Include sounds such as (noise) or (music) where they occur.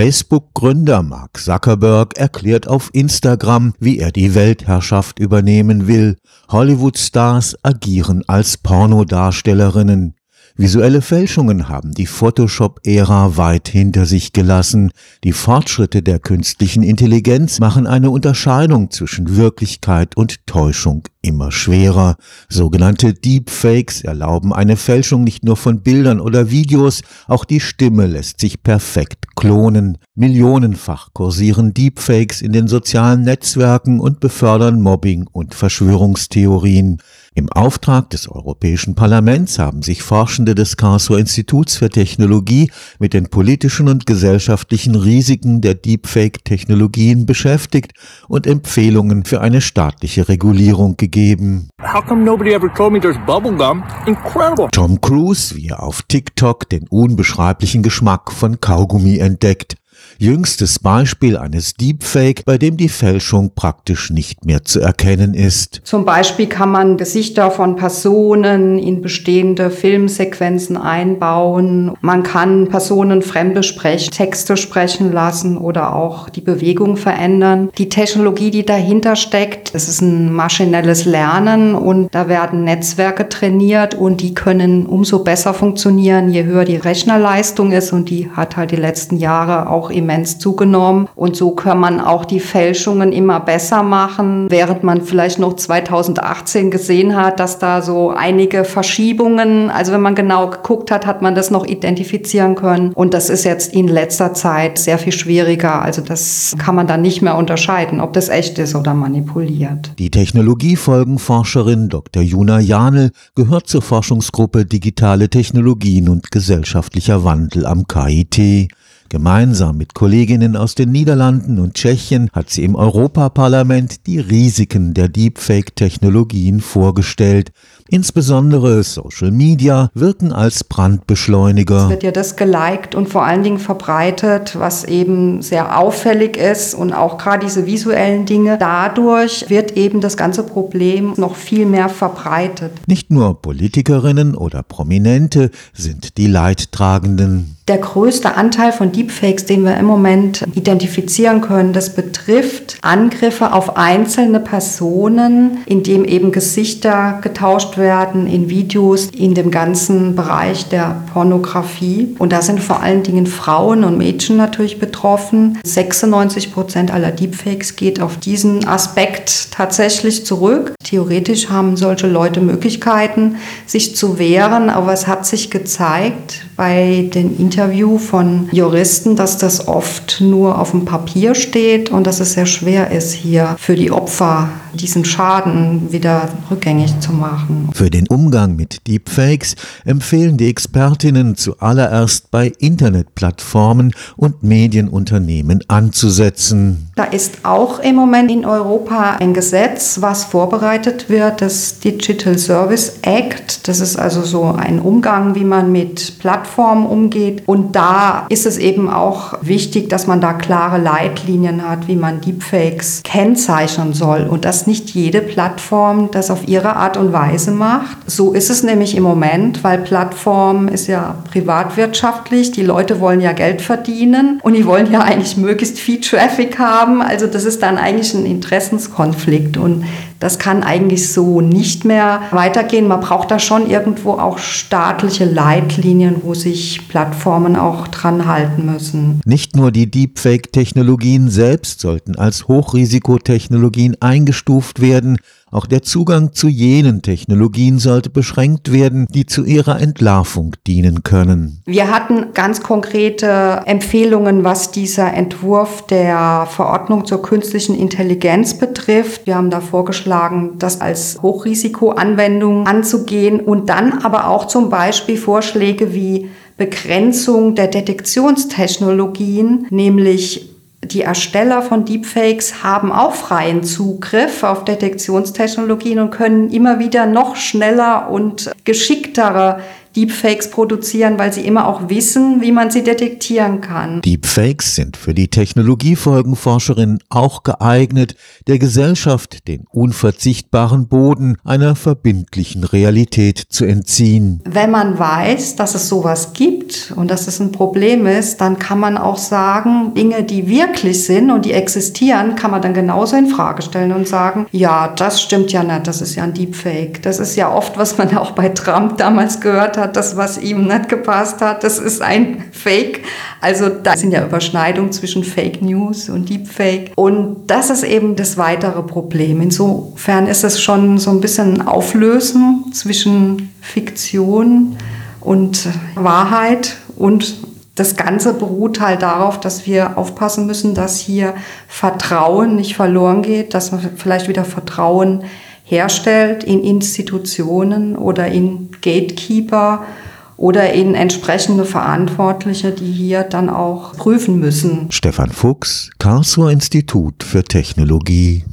Facebook-Gründer Mark Zuckerberg erklärt auf Instagram, wie er die Weltherrschaft übernehmen will. Hollywood-Stars agieren als Pornodarstellerinnen. Visuelle Fälschungen haben die Photoshop-Ära weit hinter sich gelassen. Die Fortschritte der künstlichen Intelligenz machen eine Unterscheidung zwischen Wirklichkeit und Täuschung immer schwerer. Sogenannte Deepfakes erlauben eine Fälschung nicht nur von Bildern oder Videos, auch die Stimme lässt sich perfekt klonen. Millionenfach kursieren Deepfakes in den sozialen Netzwerken und befördern Mobbing und Verschwörungstheorien. Im Auftrag des Europäischen Parlaments haben sich Forschende des Karlsruher Instituts für Technologie mit den politischen und gesellschaftlichen Risiken der Deepfake-Technologien beschäftigt und Empfehlungen für eine staatliche Regulierung gegeben. Tom Cruise, wie er auf TikTok den unbeschreiblichen Geschmack von Kaugummi entdeckt jüngstes Beispiel eines Deepfake, bei dem die Fälschung praktisch nicht mehr zu erkennen ist. Zum Beispiel kann man Gesichter von Personen in bestehende Filmsequenzen einbauen. Man kann Personen fremde Sprech Texte sprechen lassen oder auch die Bewegung verändern. Die Technologie, die dahinter steckt, es ist ein maschinelles Lernen und da werden Netzwerke trainiert und die können umso besser funktionieren, je höher die Rechnerleistung ist und die hat halt die letzten Jahre auch immens zugenommen. Und so kann man auch die Fälschungen immer besser machen, während man vielleicht noch 2018 gesehen hat, dass da so einige Verschiebungen, also wenn man genau geguckt hat, hat man das noch identifizieren können. Und das ist jetzt in letzter Zeit sehr viel schwieriger. Also das kann man dann nicht mehr unterscheiden, ob das echt ist oder manipuliert. Die Technologiefolgenforscherin Dr. Juna Janel gehört zur Forschungsgruppe Digitale Technologien und gesellschaftlicher Wandel am KIT. Gemeinsam mit Kolleginnen aus den Niederlanden und Tschechien hat sie im Europaparlament die Risiken der Deepfake-Technologien vorgestellt. Insbesondere Social Media wirken als Brandbeschleuniger. Es wird ja das geliked und vor allen Dingen verbreitet, was eben sehr auffällig ist und auch gerade diese visuellen Dinge. Dadurch wird eben das ganze Problem noch viel mehr verbreitet. Nicht nur Politikerinnen oder Prominente sind die Leidtragenden. Der größte Anteil von Deepfakes, den wir im Moment identifizieren können, das betrifft Angriffe auf einzelne Personen, indem eben Gesichter getauscht werden in Videos in dem ganzen Bereich der Pornografie. Und da sind vor allen Dingen Frauen und Mädchen natürlich betroffen. 96 Prozent aller Deepfakes geht auf diesen Aspekt tatsächlich zurück. Theoretisch haben solche Leute Möglichkeiten, sich zu wehren, aber es hat sich gezeigt bei den Interviews, Interview von Juristen, dass das oft nur auf dem Papier steht und dass es sehr schwer ist, hier für die Opfer diesen Schaden wieder rückgängig zu machen. Für den Umgang mit Deepfakes empfehlen die Expertinnen zuallererst bei Internetplattformen und Medienunternehmen anzusetzen. Da ist auch im Moment in Europa ein Gesetz, was vorbereitet wird, das Digital Service Act. Das ist also so ein Umgang, wie man mit Plattformen umgeht. Und da ist es eben auch wichtig, dass man da klare Leitlinien hat, wie man Deepfakes kennzeichnen soll. Und das dass nicht jede Plattform das auf ihre Art und Weise macht. So ist es nämlich im Moment, weil Plattform ist ja privatwirtschaftlich. Die Leute wollen ja Geld verdienen und die wollen ja eigentlich möglichst viel Traffic haben. Also das ist dann eigentlich ein Interessenskonflikt und das kann eigentlich so nicht mehr weitergehen. Man braucht da schon irgendwo auch staatliche Leitlinien, wo sich Plattformen auch dran halten müssen. Nicht nur die Deepfake-Technologien selbst sollten als Hochrisikotechnologien eingestuft werden, auch der Zugang zu jenen Technologien sollte beschränkt werden, die zu ihrer Entlarvung dienen können. Wir hatten ganz konkrete Empfehlungen, was dieser Entwurf der Verordnung zur künstlichen Intelligenz betrifft. Wir haben da vorgeschlagen, das als Hochrisikoanwendung anzugehen und dann aber auch zum Beispiel Vorschläge wie Begrenzung der Detektionstechnologien, nämlich die Ersteller von Deepfakes haben auch freien Zugriff auf Detektionstechnologien und können immer wieder noch schneller und geschicktere Deepfakes produzieren, weil sie immer auch wissen, wie man sie detektieren kann. Deepfakes sind für die Technologiefolgenforscherin auch geeignet, der Gesellschaft den unverzichtbaren Boden einer verbindlichen Realität zu entziehen. Wenn man weiß, dass es sowas gibt, gibt und dass es ein Problem ist, dann kann man auch sagen, Dinge, die wirklich sind und die existieren, kann man dann genauso in Frage stellen und sagen, ja, das stimmt ja nicht, das ist ja ein Deepfake. Das ist ja oft, was man auch bei Trump damals gehört hat, das, was ihm nicht gepasst hat, das ist ein (laughs) Fake. Also da sind ja Überschneidungen zwischen Fake News und Deepfake. Und das ist eben das weitere Problem. Insofern ist es schon so ein bisschen Auflösen zwischen Fiktion und Wahrheit und das Ganze beruht halt darauf, dass wir aufpassen müssen, dass hier Vertrauen nicht verloren geht, dass man vielleicht wieder Vertrauen herstellt in Institutionen oder in Gatekeeper oder in entsprechende Verantwortliche, die hier dann auch prüfen müssen. Stefan Fuchs, Karlsruher Institut für Technologie.